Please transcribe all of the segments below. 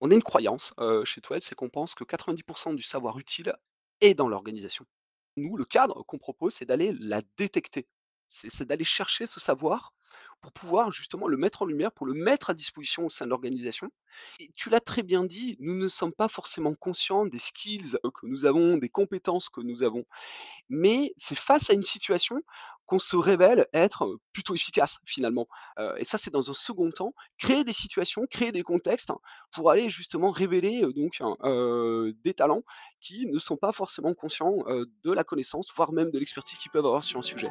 On a une croyance, chez Twelve, c'est qu'on pense que 90% du savoir utile est dans l'organisation. Nous, le cadre qu'on propose, c'est d'aller la détecter. C'est d'aller chercher ce savoir pour pouvoir justement le mettre en lumière, pour le mettre à disposition au sein de l'organisation et tu l'as très bien dit, nous ne sommes pas forcément conscients des skills, que nous avons, des compétences que nous avons. Mais c'est face à une situation qu'on se révèle être, plutôt efficace finalement. Et ça, c'est dans un second temps, créer des situations, créer des contextes pour aller justement révéler, donc des talents qui ne sont pas forcément conscients, de la connaissance, voire même de l'expertise qu'ils peuvent avoir sur un sujet.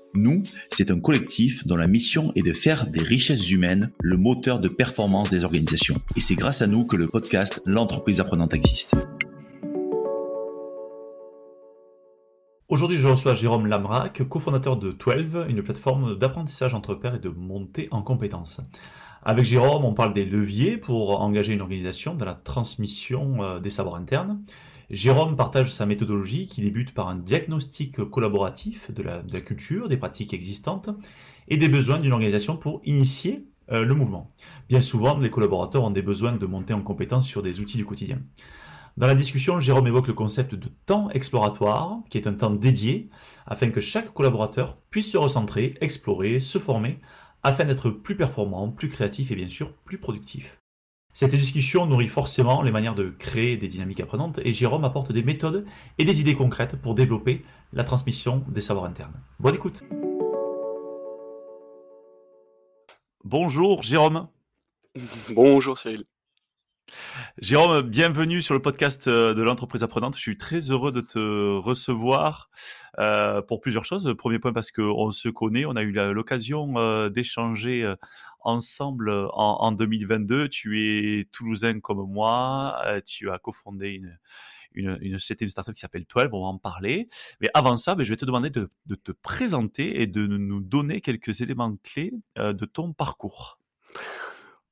Nous, c'est un collectif dont la mission est de faire des richesses humaines le moteur de performance des organisations. Et c'est grâce à nous que le podcast L'entreprise apprenante existe. Aujourd'hui, je reçois Jérôme Lamrac, cofondateur de 12, une plateforme d'apprentissage entre pairs et de montée en compétences. Avec Jérôme, on parle des leviers pour engager une organisation dans la transmission euh, des savoirs internes. Jérôme partage sa méthodologie qui débute par un diagnostic collaboratif de la, culture, des pratiques existantes et des besoins d'une organisation pour initier euh, le mouvement. Bien souvent, les collaborateurs ont des besoins de monter en compétence sur des outils du quotidien. Dans la discussion, Jérôme évoque le concept de temps exploratoire, qui est un temps dédié, afin que chaque collaborateur puisse se recentrer, explorer, se former, afin d'être plus performant, plus créatif et bien sûr plus productif. Cette discussion nourrit forcément les manières de créer des dynamiques apprenantes et Jérôme apporte des méthodes et des idées concrètes pour développer la transmission des savoirs internes. Bonne écoute. Bonjour Jérôme. Bonjour Cyril. Jérôme, bienvenue sur le podcast euh, de l'entreprise apprenante. Je suis très heureux de te recevoir euh, pour plusieurs choses. Premier point parce qu'on se connaît, on a eu l'occasion euh, d'échanger ensemble en, en, 2022. Tu es toulousain comme moi, tu as cofondé une, une, une startup qui s'appelle 12, on va en parler. Mais avant ça, ben, je vais te demander de, de, te présenter et de nous donner quelques éléments clés de ton parcours.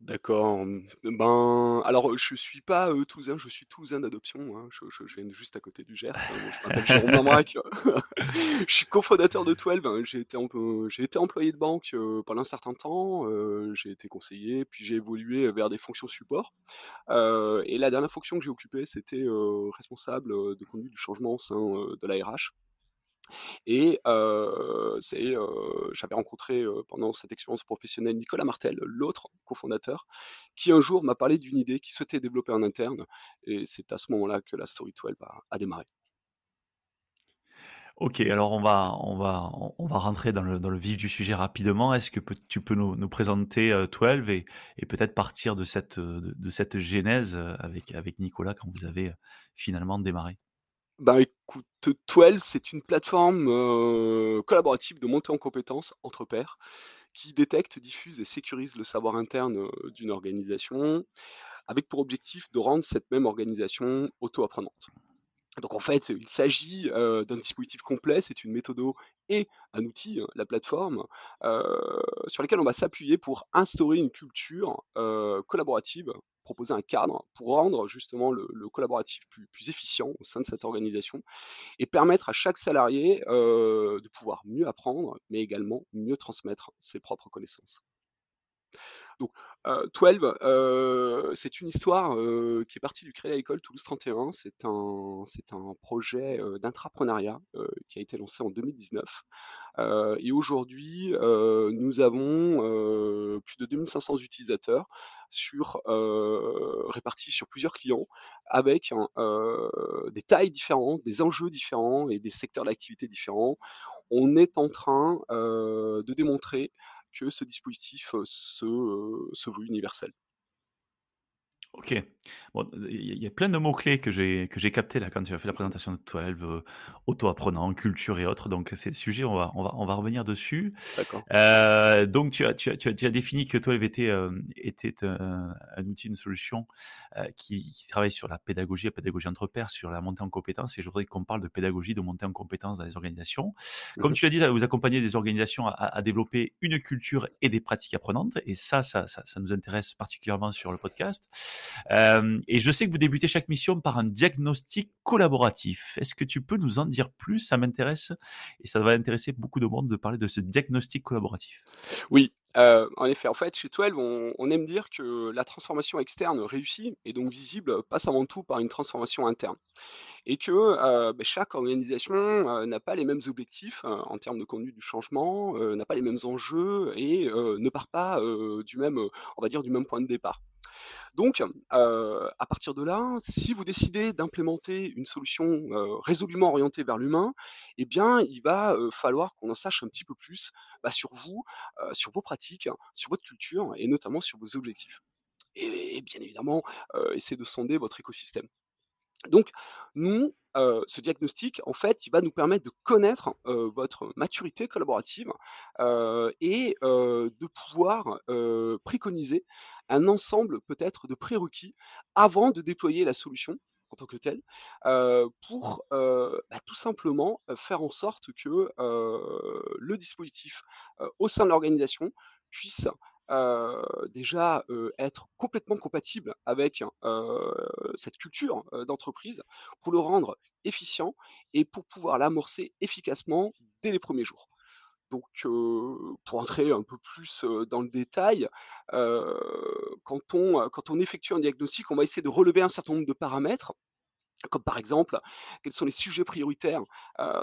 D'accord, ben, alors, je suis pas, toulousain, je suis toulousain d'adoption, hein. Je viens juste à côté du Gers, hein, je m'appelle Jérôme. Je suis cofondateur de Twelve, hein. j'ai été employé de banque, pendant un certain temps, j'ai été conseiller, puis j'ai évolué vers des fonctions support, et la dernière fonction que j'ai occupée, c'était, responsable, de conduite du changement au sein, de la RH. Et c'est, j'avais rencontré, pendant cette expérience professionnelle Nicolas Martel, l'autre cofondateur, qui un jour m'a parlé d'une idée qu'il souhaitait développer en interne et c'est à ce moment-là que la story 12 a démarré. OK, alors on va on va on va rentrer dans le vif du sujet rapidement. Est-ce que tu peux nous présenter, heu, 12 et peut-être partir de cette, de cette genèse, avec avec Nicolas quand vous avez, finalement démarré? Bah, écoute, Twelve, c'est une plateforme, collaborative de montée en compétences entre pairs, qui détecte, diffuse et sécurise le savoir interne, d'une organisation, avec pour objectif de rendre cette même organisation auto-apprenante. Donc en fait, il s'agit, d'un dispositif complet, c'est une méthode et un outil, hein, la plateforme, sur lesquels on va s'appuyer pour instaurer une culture, collaborative, proposer un cadre pour rendre justement le collaboratif plus efficient au sein de cette organisation et permettre à chaque salarié, heu, de pouvoir mieux apprendre, mais également mieux transmettre ses propres connaissances. Donc, heu, 12, heu, c'est une histoire, qui est partie du Crédit Agricole Toulouse 31. C'est un c'est un projet, d'intrapreneuriat, qui a été lancé en 2019. Heu et aujourd'hui, nous avons, plus de 2 500 utilisateurs répartis sur plusieurs clients avec des tailles différentes, des enjeux différents et des secteurs d'activité différents. On est en train, de démontrer que ce dispositif, se, se universel. Ok. Bon, il y a plein de mots-clés que j'ai que j'ai captés là quand tu as fait la présentation de 12, heu, auto-apprenant, culture et autres, donc ces sujets, on va on va on va revenir dessus. D'accord. Heu, donc tu as tu as tu as tu as défini que 12 était, hem, était un un outil, une solution, heu, qui qui travaille sur la pédagogie, la pédagogie entre pairs, sur la montée en compétences et je voudrais qu'on parle de pédagogie, de montée en compétences dans les organisations. Comme tu l'as dit, vous accompagnez des organisations à à développer une culture et des pratiques apprenantes et ça ça ça ça nous intéresse particulièrement sur le podcast. Euh, et je sais que vous débutez chaque mission par un diagnostic collaboratif. Est-ce que tu peux nous en dire plus? Ça m'intéresse et ça va intéresser beaucoup de monde de parler de ce diagnostic collaboratif. Oui, heu, en effet, en fait, chez 12, on aime dire que la transformation externe réussie et donc visible passe avant tout par une transformation interne et que, heu, beh, chaque organisation, n'a pas les mêmes objectifs, en termes de conduite du changement, n'a pas les mêmes enjeux et ne part pas, du même, on va dire du même point de départ. Donc, heu, à partir de là, si vous décidez d'implémenter une solution, heu, résolument orientée vers l'humain, eh bien, il va, heu, falloir qu'on en sache un petit peu plus, bah, sur vous, sur vos pratiques, sur votre culture et notamment sur vos objectifs et et bien évidemment, heu, essayer de sonder votre écosystème. Donc nous, heu, ce diagnostic, en fait, il va nous permettre de connaître, heu, votre maturité collaborative, heu et de pouvoir, préconiser un ensemble peut-être de prérequis avant de déployer la solution en tant que telle, pour, bah, tout simplement, faire en sorte que, le dispositif, au sein de l'organisation puisse, heu, déjà, heu, être complètement compatible avec, heu, cette culture, d'entreprise pour le rendre efficient et pour pouvoir l'amorcer efficacement dès les premiers jours. Donc, pour entrer un peu plus, dans le détail, quand on, quand on effectue un diagnostic, on va essayer de relever un certain nombre de paramètres, comme par exemple, quels sont les sujets prioritaires,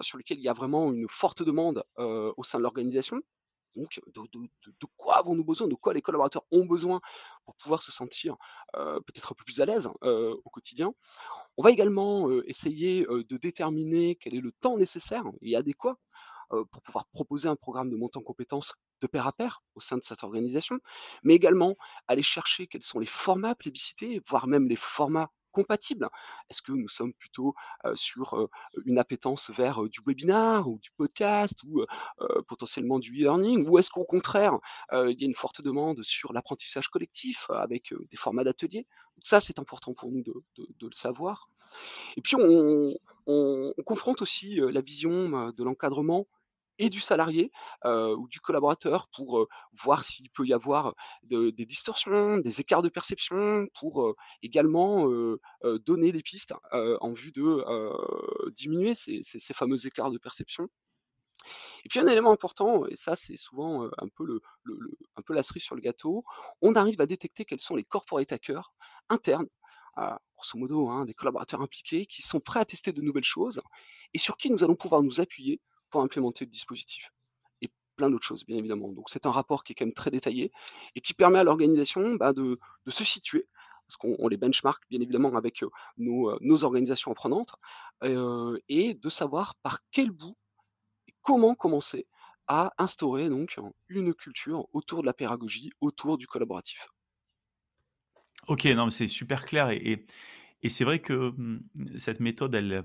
sur lesquels il y a vraiment une forte demande, au sein de l'organisation. Donc de quoi avons-nous besoin? De quoi les collaborateurs ont besoin pour pouvoir se sentir, peut-être un peu plus à l'aise, au quotidien? On va également, essayer, de déterminer quel est le temps nécessaire et adéquat, pour pouvoir proposer un programme de montée en compétences de pair à pair au sein de cette organisation, mais également aller chercher quels sont les formats plébiscités, voire même les formats Est-ce que nous sommes plutôt, sur, une appétence vers, du webinar ou du podcast ou, potentiellement du e-learning? Ou est-ce qu'au contraire, il y a une forte demande sur l'apprentissage collectif, avec, des formats d'ateliers? Ça, c'est important pour nous de le savoir. Et puis on on on confronte aussi, la vision, de l'encadrement et du salarié, ou du collaborateur pour, voir s'il peut y avoir de des distorsions, des écarts de perception pour, également, donner des pistes, en vue de, diminuer ces fameux écarts de perception. Et puis un élément important, et ça c'est souvent, un peu la cerise sur le gâteau, on arrive à détecter quels sont les corporate hackers internes, grosso modo, hein, des collaborateurs impliqués qui sont prêts à tester de nouvelles choses et sur qui nous allons pouvoir nous appuyer pour implémenter le dispositif et plein d'autres choses, bien évidemment. Donc c'est un rapport qui est quand même très détaillé et qui permet à l'organisation, bah, de de se situer, parce qu'on on les benchmark bien évidemment avec, nos, nos organisations apprenantes, et de savoir par quel bout comment commencer à instaurer donc une culture autour de la pédagogie, autour du collaboratif. Ok, non, mais c'est super clair et, et, et c'est vrai que hum, cette méthode, elle,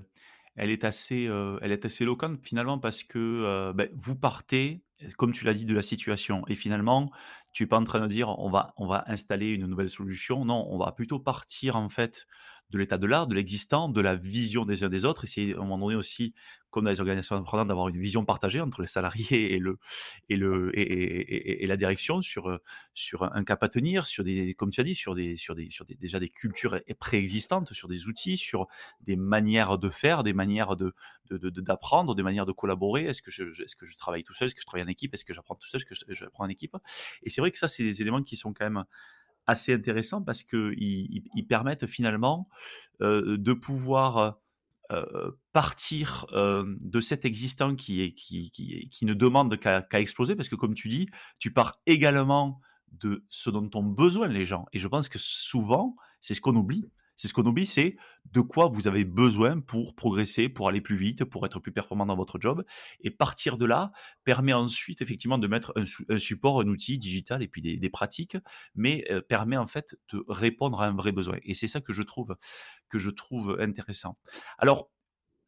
elle est assez, elle est assez éloquente finalement parce que ben, vous partez, comme tu l'as dit, de la situation et finalement, tu es pas en train de dire on va, on va installer une nouvelle solution. Non, on va plutôt partir en fait de l'état de l'art, de l'existant, de la vision des uns des autres. Essayer à un moment donné aussi, comme dans les organisations apprenantes, d'avoir une vision partagée entre les salariés et le et le et, la direction sur sur un cap à tenir, sur des comme tu as dit, sur des sur des sur déjà des cultures préexistantes, sur des outils, sur des manières de faire, des manières d'apprendre, de, de, des manières de collaborer. Est-ce que je est-ce que je travaille tout seul, est-ce que je travaille en équipe, est-ce que j'apprends tout seul, est-ce que j'apprends en équipe? Et c'est vrai que ça, c'est des éléments qui sont quand même assez intéressants parce qu'ils ils, ils permettent finalement de pouvoir partir de cet existant qui, qui, qui, qui ne demande qu'à qu exploser parce que comme tu dis, tu pars également de ce dont ont besoin les gens. Et je pense que souvent, c'est ce qu'on oublie, C'est ce qu'on oublie, c'est de quoi vous avez besoin pour progresser, pour aller plus vite, pour être plus performant dans votre job. Et partir de là permet ensuite effectivement de mettre un, support, un outil digital et puis des, pratiques, mais euh, permet en fait de répondre à un vrai besoin. Et c'est ça que je trouve que je trouve intéressant. Alors,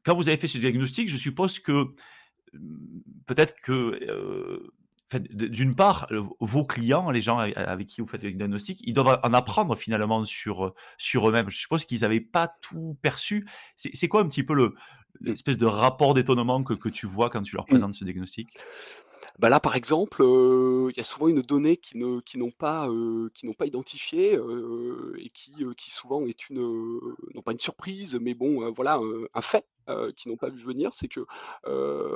quand vous avez fait ce diagnostic, je suppose que mmh, peut-être que euh, d'une part, vos clients, les gens avec qui vous faites le diagnostic, ils doivent en apprendre finalement sur, sur eux-mêmes. Je suppose qu'ils n'avaient pas tout perçu. C'est quoi un petit peu mmh. l'espèce de rapport d'étonnement que, que, tu vois quand tu leur mmh. présentes ce diagnostic? Bah là, par exemple, il y a souvent une donnée qui n'ont pas, identifiée, et qui, qui souvent est une, non pas une surprise, mais bon, voilà, un fait, qu'ils n'ont pas vu venir. C'est que,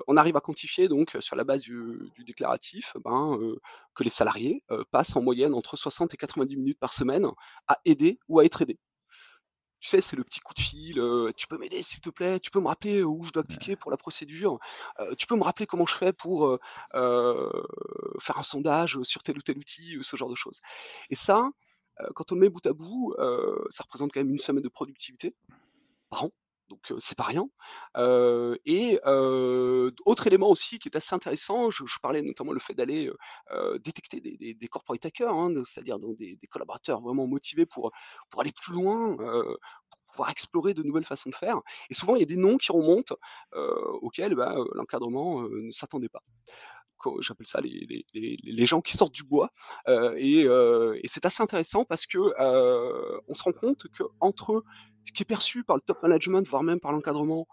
on arrive à quantifier donc sur la base du du déclaratif, ben, que les salariés, passent en moyenne entre 60 et 90 minutes par semaine à aider ou à être aidés. Tu sais, c'est le petit coup de fil, «Tu peux m'aider s'il te plaît? Tu peux me rappeler, où je dois cliquer pour la procédure? tu peux me rappeler comment je fais pour, faire un sondage, sur tel ou tel outil?» ce genre de choses. Et ça, quand on le met bout à bout, ça représente quand même une semaine de productivité par an donc c'est pas rien. et autre élément aussi qui est assez intéressant, je, parlais notamment le fait d'aller détecter des, corporate hackers, hein, c'est-à-dire des, collaborateurs vraiment motivés pour, pour aller plus loin, pour pouvoir explorer de nouvelles façons de faire. Et souvent, il y a des noms qui remontent auxquels bah, l'encadrement ne s'attendait pas j'appelle ça les, les, gens qui sortent du bois. et, c'est assez intéressant parce que on se rend compte que entre ce qui est perçu par le top management, voire même par l'encadrement,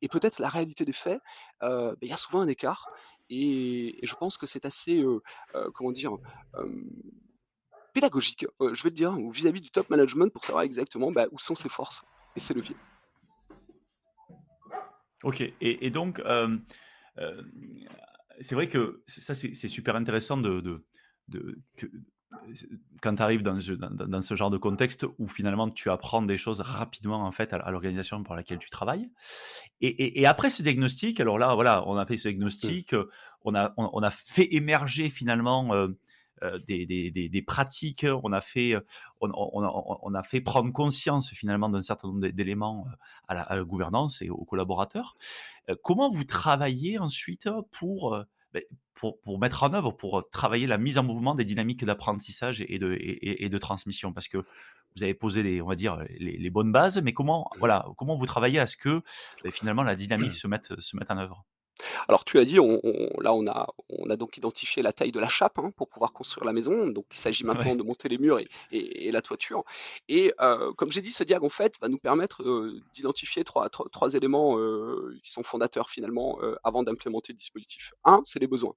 et peut-être la réalité des faits, bah, il y a souvent un écart. Et, je pense que c'est assez, comment dire, pédagogique, je vais te dire, vis-à-vis du top management pour savoir exactement bah, où sont ses forces et ses leviers. Ok, et, donc, c'est vrai que ça, c'est super intéressant de, de, que, quand tu arrives dans, dans, ce genre de contexte où finalement tu apprends des choses rapidement en fait à, l'organisation pour laquelle tu travailles. Et, et, après ce diagnostic, alors là, voilà, on a fait ce diagnostic, on a, on, a fait émerger finalement euh, euh, des, pratiques, on a fait, on, on, fait prendre conscience finalement d'un certain nombre d'éléments euh, à la, gouvernance et aux collaborateurs. comment vous travaillez ensuite pour ben, pour, pour, mettre en œuvre, pour travailler la mise en mouvement des dynamiques d'apprentissage et de, et, de transmission? Parce que vous avez posé les, on va dire, les, bonnes bases, mais comment, voilà, comment vous travaillez à ce que ben, finalement la dynamique se mette, se mette en œuvre? Alors tu as dit, on, là on a, on a donc identifié la taille de la chape hein, pour pouvoir construire la maison. Donc il s'agit maintenant de monter les murs et, la toiture. Et euh, comme j'ai dit, ce diag en fait va nous permettre euh, d'identifier trois, trois, éléments euh, qui sont fondateurs finalement avant d'implémenter le dispositif. Un, c'est les besoins.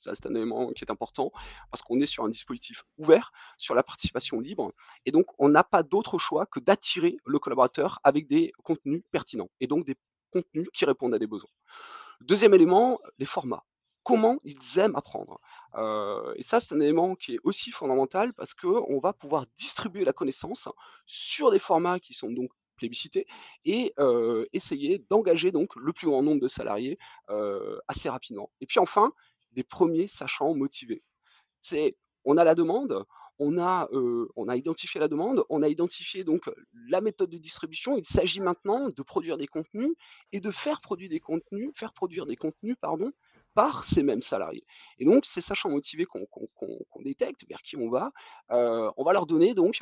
Ça, c'est un élément qui est important parce qu'on est sur un dispositif ouvert, sur la participation libre. Et donc, on n'a pas d'autre choix que d'attirer le collaborateur avec des contenus pertinents et donc des contenus qui répondent à des besoins. Deuxième élément, les formats. Comment ils aiment apprendre. et ça, c'est un élément qui est aussi fondamental parce qu'on va pouvoir distribuer la connaissance sur des formats qui sont donc plébiscités et essayer d'engager donc le plus grand nombre de salariés assez rapidement. Et puis enfin, des premiers sachants motivés. C'est, on a la demande, on a, identifié la demande, on a identifié donc la méthode de distribution. Il s'agit maintenant de produire des contenus et de faire produire des contenus, faire produire des contenus, pardon, par ces mêmes salariés. Et donc, ces sachants motivés qu'on détecte, vers qui on va, on va leur donner donc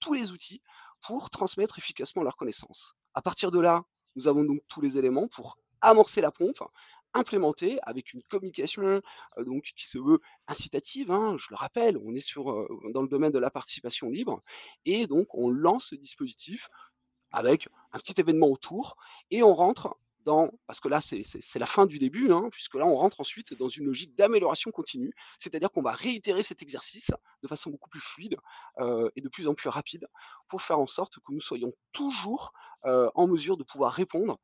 tous les outils pour transmettre efficacement leurs connaissances. À partir de là, nous avons donc tous les éléments pour amorcer la pompe, implémenté avec une communication donc, qui se veut incitative. Hein, je le rappelle, on est sur, dans le domaine de la participation libre et donc on lance ce dispositif avec un petit événement autour et on rentre dans, parce que là c'est la fin du début, hein, puisque là on rentre ensuite dans une logique d'amélioration continue, c'est-à-dire qu'on va réitérer cet exercice de façon beaucoup plus fluide et de plus en plus rapide pour faire en sorte que nous soyons toujours en mesure de pouvoir répondre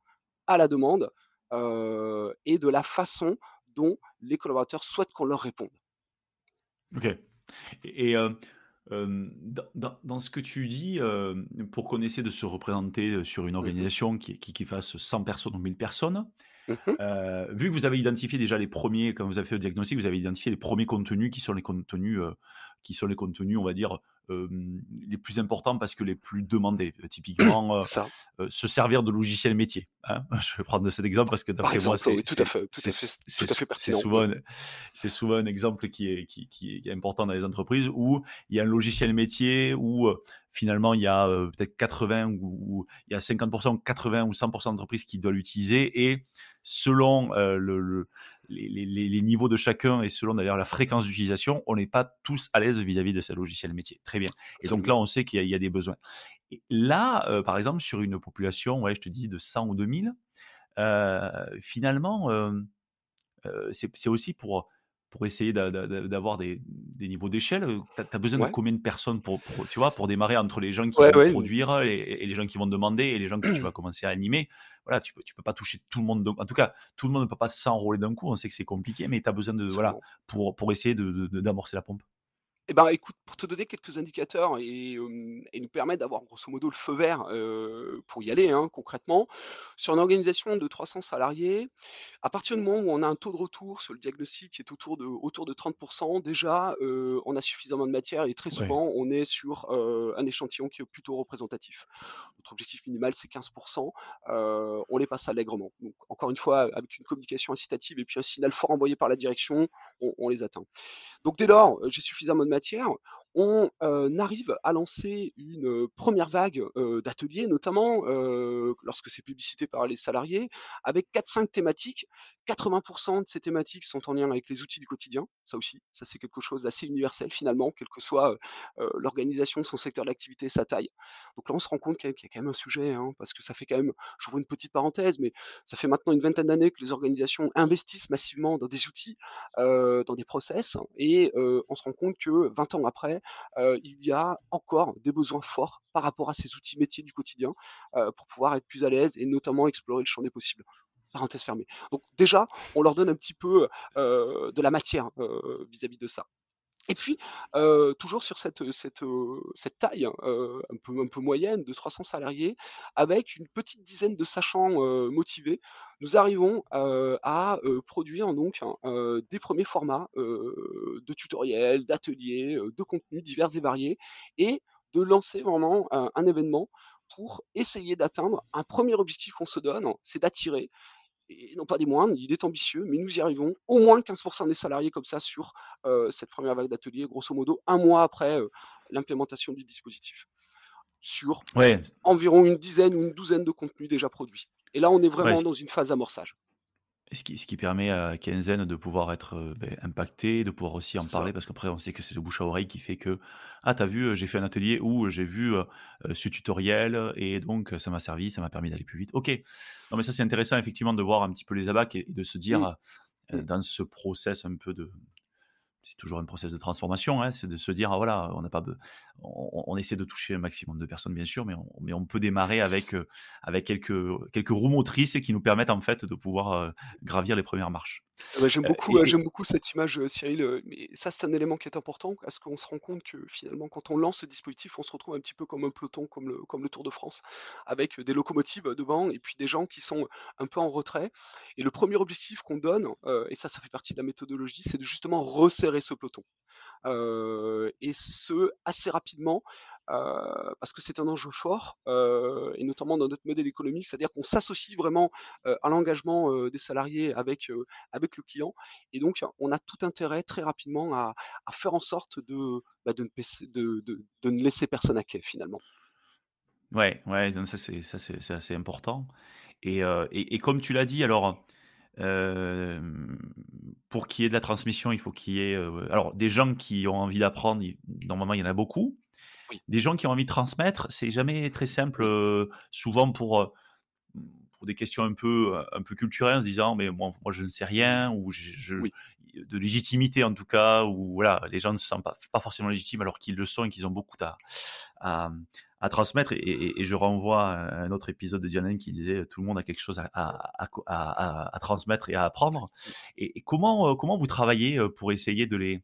à la demande et de la façon dont les collaborateurs souhaitent qu'on leur réponde. Ok. Et dans, ce que tu dis, pour qu'on essaie de se représenter sur une mmh organisation qui, qui, fasse 100 personnes ou 1000 personnes, mmh vu que vous avez identifié déjà les premiers, quand vous avez fait le diagnostic, vous avez identifié les premiers contenus qui sont les contenus, qui sont les contenus, on va dire, les plus importants parce que les plus demandés. Typiquement, se servir de logiciels métiers. Hein. Je vais prendre cet exemple parce que d'après moi, c'est souvent, c'est souvent un exemple qui est, qui, qui est important dans les entreprises où il y a un logiciel métier où finalement, il y a peut-être 80 ou, il y a 50%, 80 ou 100% d'entreprises qui doivent l'utiliser et selon le, les, niveaux de chacun et selon d'ailleurs la fréquence d'utilisation, on n'est pas tous à l'aise vis-à-vis de ces logiciels métier. Très bien. Et donc là, on sait qu'il y, a des besoins. Et là, par exemple, sur une population, ouais, je te dis de 100 ou 2000, finalement, c'est aussi pour pour essayer d'avoir des, niveaux d'échelle Tu as, besoin de combien de personnes pour, tu vois, pour démarrer entre les gens qui vont produire et, les gens qui vont demander et les gens que tu vas commencer à animer? Voilà, tu peux, tu peux pas toucher tout le monde. En tout cas, tout le monde ne peut pas s'enrôler d'un coup. On sait que c'est compliqué, mais tu as besoin de, voilà, pour, pour essayer d'amorcer la pompe. Eh ben, écoute, pour te donner quelques indicateurs et, nous permettre d'avoir grosso modo le feu vert pour y aller hein, concrètement, sur une organisation de 300 salariés, à partir du moment où on a un taux de retour sur le diagnostic qui est autour de, autour de 30%, déjà on a suffisamment de matière et très souvent on est sur un échantillon qui est plutôt représentatif. Notre objectif minimal c'est 15%, on les passe allègrement. Donc encore une fois, avec une communication incitative et puis un signal fort envoyé par la direction, on, on les atteint. Donc dès lors, j'ai suffisamment de matière you out. On arrive à lancer une première vague d'ateliers, notamment lorsque c'est publicité par les salariés, avec 4-5 thématiques. 80% de ces thématiques sont en lien avec les outils du quotidien, ça aussi, ça c'est quelque chose d'assez universel finalement, quelle que soit l'organisation son secteur d'activité sa taille. Donc là, on se rend compte qu'il y, a quand même un sujet, hein, parce que ça fait quand même, j'ouvre une petite parenthèse, mais ça fait maintenant une vingtaine d'années que les organisations investissent massivement dans des outils, dans des process, et on se rend compte que 20 ans après, il y a encore des besoins forts par rapport à ces outils métiers du quotidien pour pouvoir être plus à l'aise et notamment explorer le champ des possibles. Parenthèse fermée. Donc déjà, on leur donne un petit peu de la matière vis-à-vis de ça. Et puis, toujours sur cette, taille un, peu, un peu moyenne de 300 salariés, avec une petite dizaine de sachants motivés, nous arrivons à produire donc des premiers formats de tutoriels, d'ateliers, de contenus divers et variés, et de lancer vraiment un événement pour essayer d'atteindre un premier objectif qu'on se donne, c'est d'attirer et non pas des moindres, il est ambitieux, mais nous y arrivons. Au moins 15% des salariés comme ça sur cette première vague d'ateliers, grosso modo un mois après l'implémentation du dispositif. Sur environ une dizaine ou une douzaine de contenus déjà produits. Et là, on est vraiment dans une phase d'amorçage. Ce qui, ce qui permet à Kenzen de pouvoir être ben, impacté, de pouvoir aussi en parler, parce qu'après, on sait que c'est le bouche à oreille qui fait que Ah, t'as vu, j'ai fait un atelier où j'ai vu ce tutoriel et donc ça m'a servi, ça m'a permis d'aller plus vite. Ok. Non, mais ça, c'est intéressant, effectivement, de voir un petit peu les abacs et, de se dire, mmh. dans ce process un peu de, c'est toujours un process de transformation, hein, c'est de se dire, ah, voilà, on n'a pas, on, essaie de toucher un maximum de personnes, bien sûr, mais on, on peut démarrer avec, euh, avec quelques, quelques roues motrices qui nous permettent en fait de pouvoir euh, gravir les premières marches. Ah bah, j'aime euh, beaucoup, j'aime beaucoup cette image, Cyril. mais ça, c'est un élément qui est important, parce qu'on se rend compte que finalement, quand on lance ce dispositif, on se retrouve un petit peu comme un peloton, comme le, comme le Tour de France, avec des locomotives devant et puis des gens qui sont un peu en retrait. Et le premier objectif qu'on donne, et ça, ça fait partie de la méthodologie, c'est de justement resserrer ce peloton. et ce, assez rapidement, parce que c'est un enjeu fort, et notamment dans notre modèle économique, c'est-à-dire qu'on s'associe vraiment à l'engagement des salariés avec, avec le client, et donc on a tout intérêt très rapidement à, faire en sorte de, bah, de, ne, laisser personne à quai finalement. Ouais, ouais, ça c'est assez important. Et, et, et, comme tu l'as dit, alors pour qu'il y ait de la transmission, il faut qu'il y ait alors des gens qui ont envie d'apprendre, normalement il y en a beaucoup. Des gens qui ont envie de transmettre, c'est jamais très simple, souvent pour, pour des questions un peu, un peu culturelles, en se disant mais moi, moi je ne sais rien, ou je, de légitimité en tout cas, ou voilà, les gens ne se sentent pas, pas forcément légitimes alors qu'ils le sont et qu'ils ont beaucoup à, à, à transmettre. Et, je renvoie à un autre épisode de Diane qui disait tout le monde a quelque chose à, à, transmettre et à apprendre. Et, comment, comment vous travaillez pour essayer de les,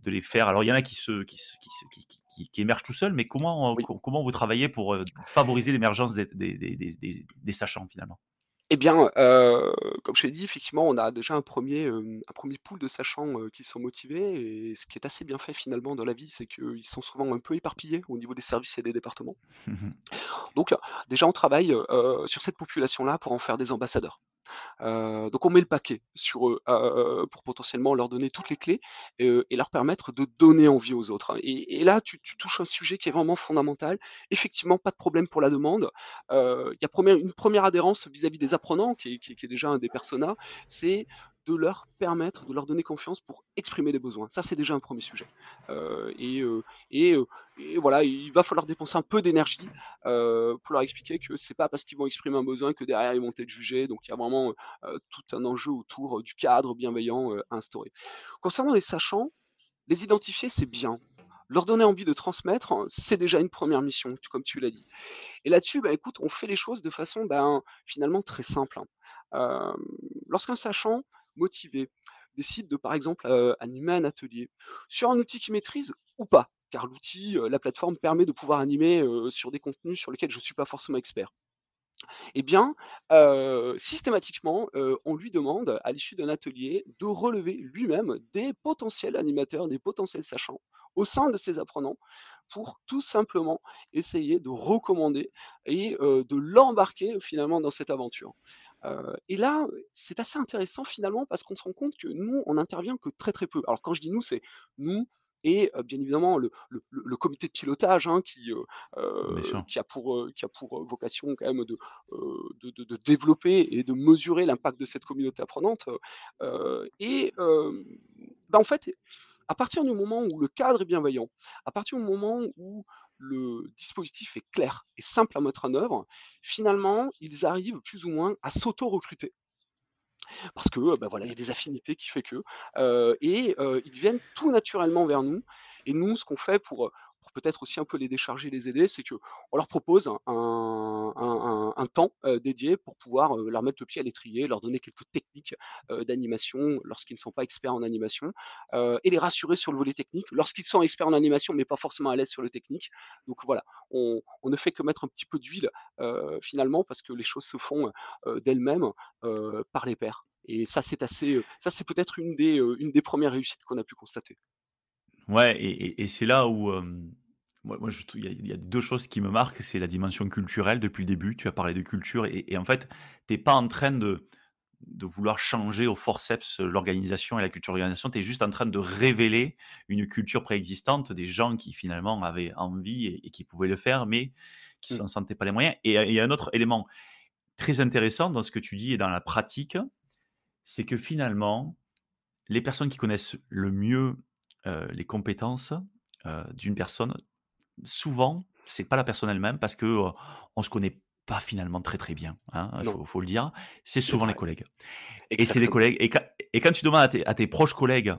de les faire? Alors, il y en a qui, se, qui, qui, qui, émergent tout seuls, mais comment, euh, comment vous travaillez pour favoriser l'émergence des, des, des, des, sachants finalement? Eh bien, heu, comme je t'ai dit, effectivement, on a déjà un 1er, hem, un 1er pool de sachants, qui sont motivés et ce qui est assez bien fait finalement dans la vie, c'est qu'ils sont souvent un peu éparpillés au niveau des services et des départements. Mmh. Donc déjà on travaille, sur cette population-là pour en faire des ambassadeurs. Donc on met le paquet sur eux, pour potentiellement leur donner toutes les clés, et leur permettre de donner envie aux autres. Et et là tu touches un sujet qui est vraiment fondamental. Effectivement, pas de problème pour la demande. Il y a première une 1re adhérence vis-à-vis des apprenants qui est déjà un des personas, c'est de leur permettre, de leur donner confiance pour exprimer des besoins. Ça, c'est déjà un 1er sujet. Heu, et heu et voilà, il va falloir dépenser un peu d'énergie, pour leur expliquer que c'est pas parce qu'ils vont exprimer un besoin que derrière ils vont être jugés. Donc il y a vraiment, tout un enjeu autour du cadre bienveillant, à instaurer. Concernant les sachants, les identifier, c'est bien. Leur donner envie de transmettre, c'est déjà une 1re mission, comme tu l'as dit. Et là-dessus, bah, écoute, on fait les choses de façon, ben, finalement très simple, hein. Lorsqu'un sachant motivé décide de, par exemple, heu, animer un atelier sur un outil qu'il maîtrise ou pas, car l'outil, heu, la plateforme permet de pouvoir animer, heu, sur des contenus sur lesquels je suis pas forcément expert. Eh bien, systématiquement, on lui demande, à l'issue d'un atelier, de relever lui-même des potentiels animateurs, des potentiels sachants au sein de ses apprenants pour tout simplement essayer de recommander et de l'embarquer finalement dans cette aventure. Et là, c'est assez intéressant finalement parce qu'on se rend compte que nous, on n'intervient que très, très peu. Alors quand je dis nous, c'est nous et bien évidemment le le le le comité de pilotage, hein, qui, a pour, qui a pour, vocation quand même de, de de de développer et de mesurer l'impact de cette communauté apprenante. Et bah, en fait, à partir du moment où le cadre est bienveillant, à partir du moment où le dispositif est clair et simple à mettre en œuvre, finalement, ils arrivent plus ou moins à s'auto-recruter. Parce que, bah, voilà, il y a des affinités qui fait que, heu et heu, ils viennent tout naturellement vers nous et nous, ce qu'on fait pour peut-être aussi un peu les décharger, les aider, c'est qu'on leur propose un un temps, dédié pour pouvoir, leur mettre le pied à l'étrier, leur donner quelques techniques, d'animation lorsqu'ils ne sont pas experts en animation, et les rassurer sur le volet technique lorsqu'ils sont experts en animation, mais pas forcément à l'aise sur le technique. Donc voilà, on on ne fait que mettre un petit peu d'huile, finalement parce que les choses se font, d'elles-mêmes, par les pairs. Et ça, c'est assez, ça c'est peut-être une des, une des 1res réussites qu'on a pu constater. Ouais et et c'est là où, moi moi je tou il y a il y a 2 choses qui me marquent, c'est la dimension culturelle depuis le début. Tu as parlé de culture et et en fait, tu es pas en train de de vouloir changer au forceps l'organisation et la culture d'organisation. Tu es juste en train de révéler une culture préexistante, des gens qui finalement avaient envie et et qui pouvaient le faire, mais qui Mmh. s'en sentaient pas les moyens. Et et un autre élément très intéressant dans ce que tu dis et dans la pratique, c'est que finalement, les personnes qui connaissent le mieux, heu, les compétences, heu, d'une personne, souvent, c'est pas la personne elle-même parce que, heu, on se connaît pas finalement très, très bien, hein, il faut faut le dire. C'est souvent les collègues. Et c'est les collègues et quand et quand tu demandes à tes à tes proches collègues,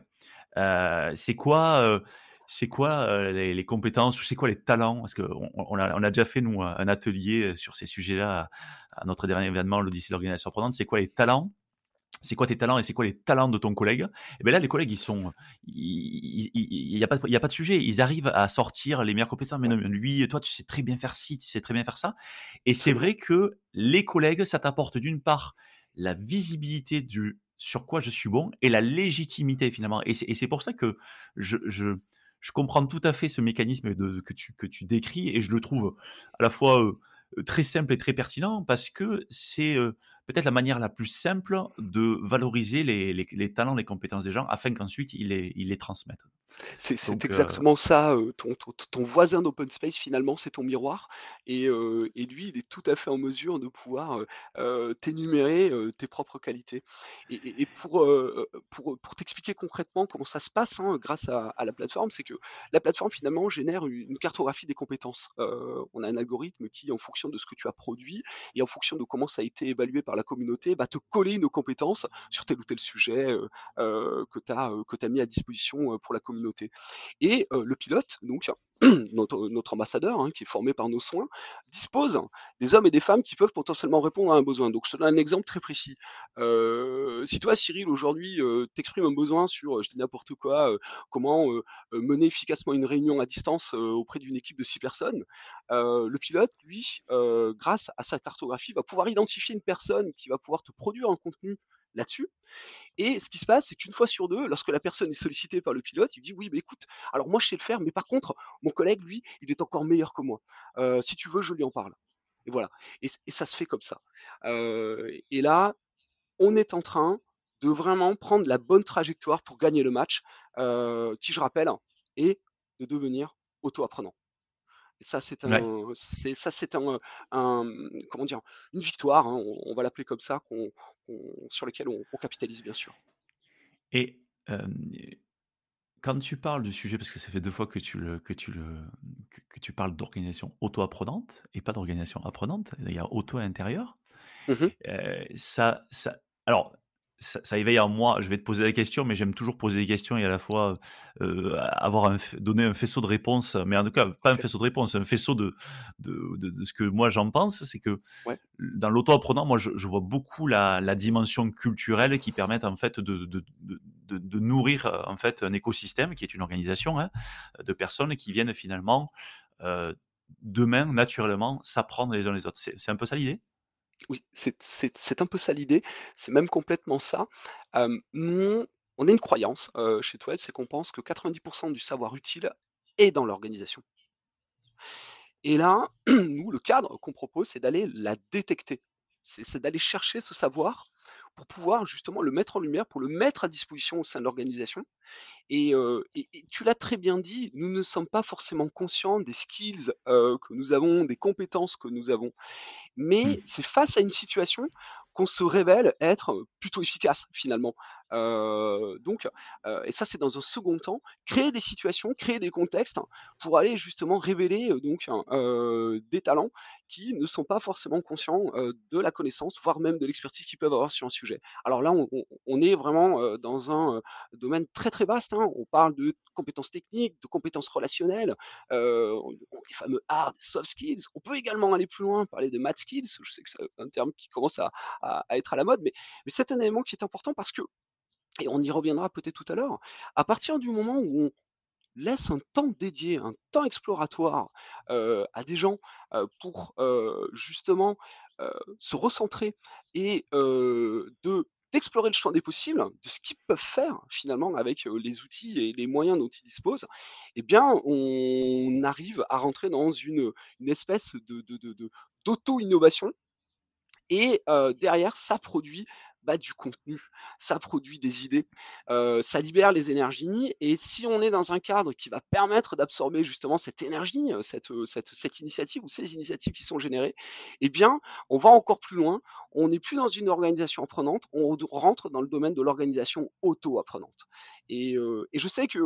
c'est quoi, c'est quoi, les les compétences ou c'est quoi les talents? Parce qu'on on a on a déjà fait nous un atelier sur ces sujets-là à à notre dernier événement, l'Odyssée de l'organisation apprenante. C'est quoi les talents? C'est quoi tes talents et c'est quoi les talents de ton collègue? Et beh, là, les collègues, ils sont il y a pas y a pas de sujet. Ils arrivent à sortir les meilleures compétences. «Mais non, lui, toi, tu sais très bien faire ci, tu sais très bien faire ça». Et c'est vrai que les collègues, ça t'apporte d'une part la visibilité du sur quoi je suis bon et la légitimité finalement. Et c'est pour ça que je je je comprends tout à fait ce mécanisme de que tu que tu décris et je le trouve à la fois, heu, très simple et très pertinent parce que c'est, heu, peut-être la manière la plus simple de valoriser les talents, les compétences des gens afin qu'ensuite les ils les transmettent. C'est exactement ça, ton ton ton voisin d'open space finalement, c'est ton miroir et lui, il est tout à fait en mesure de pouvoir, t'énumérer, tes propres qualités. Et et et pour, t'expliquer concrètement comment ça se passe, hein, grâce à à la plateforme, c'est que la plateforme finalement génère une cartographie des compétences. On a un algorithme qui, en fonction de ce que tu as produit et en fonction de comment ça a été évalué par la communauté, va te coller nos compétences sur tel ou tel sujet, que tu as, mis à disposition, pour la communauté Et heu, le pilote, donc notre notre ambassadeur, hein, qui est formé par nos soins, dispose des hommes et des femmes qui peuvent potentiellement répondre à un besoin. Donc je te donne un exemple très précis. Heu, si toi, Cyril, aujourd'hui, heu, tu un besoin sur, je dis n'importe quoi, comment, mener efficacement une réunion à distance, auprès d'une équipe de 6 personnes, le pilote, lui, grâce à sa cartographie, va pouvoir identifier une personne qui va pouvoir te produire un contenu là-dessus et ce qui se passe, c'est qu'une fois sur deux, lorsque la personne est sollicitée par le pilote, il dit: «Oui, mais écoute, alors moi je sais le faire, mais par contre, mon collègue, lui, il est encore meilleur que moi. Heu, si tu veux, je lui en parle» et voilà et et ça se fait comme ça. Heu et là, on est en train de vraiment prendre la bonne trajectoire pour gagner le match, heu, qui, je rappelle, est de devenir auto-apprenant. Et ça, c'est Ouais. un c'est ça, c'est un, un, comment dire? Une victoire, hein, on on va l'appeler comme ça, qu'on qu'on sur lequel on on capitalise bien sûr. Et hem, quand tu parles du sujet, parce que ça fait 2 fois que tu le que tu le que que tu parles d'organisation auto-apprenante et pas d'organisation apprenante, il y a auto à l'intérieur. Mmh mh. Heu, ça ça alors, ça ça éveille en moi je vais te poser la question, mais j'aime toujours poser des questions et à la fois, heu, avoir un donner un faisceau de réponses, mais en tout cas, pas un faisceau de réponses, un faisceau de de de de ce que moi j'en pense. C'est que Ouais. dans l'auto-apprenant, moi je je vois beaucoup la la dimension culturelle qui permettent en fait de de de de de nourrir, heu, en fait un écosystème qui est une organisation, hein, de personnes qui viennent finalement, heu, d'eux-mêmes naturellement s'apprendre les uns les autres. C'est un peu ça l'idée? Oui, c'est un peu ça l'idée, c'est même complètement ça. Nous, on a une croyance, chez Twelve, c'est qu'on pense que 90% du savoir utile est dans l'organisation. Et là, nous, le cadre qu'on propose, c'est d'aller la détecter. C'est d'aller chercher ce savoir pour pouvoir justement le mettre en lumière, pour le mettre à disposition au sein de l'organisation et heu et et tu l'as très bien dit, nous ne sommes pas forcément conscients des skills, que nous avons, des compétences que nous avons. Mmh. Mais c'est face à une situation qu'on se révèle être, plutôt efficace finalement. Donc et ça c'est dans un second temps, créer des situations, créer des contextes pour aller justement révéler, donc heu, des talents qui ne sont pas forcément conscients, de la connaissance, voire même de l'expertise qu'ils peuvent avoir sur un sujet. Alors là, on on est vraiment, dans un, domaine très, très vaste, hein. On parle de compétences techniques, de compétences relationnelles, les fameux hard soft skills. On peut également aller plus loin, parler de math skills. Je sais que c'est un terme qui commence à être à la mode, mais c'est un élément qui est important parce que et on y reviendra peut-être tout à l'heure, à partir du moment où on laisse un temps dédié, un temps exploratoire, à des gens, pour, justement, se recentrer et de d'explorer le champ des possibles, de ce qu'ils peuvent faire finalement avec, les outils et les moyens dont ils disposent, eh bien, on arrive à rentrer dans une, espèce de d'auto-innovation et derrière, ça produit, bah, du contenu, ça produit des idées, ça libère les énergies et si on est dans un cadre qui va permettre d'absorber justement cette énergie, cette, initiative ou ces initiatives qui sont générées, eh bien, on va encore plus loin. On n'est plus dans une organisation apprenante, on rentre dans le domaine de l'organisation auto-apprenante et je sais que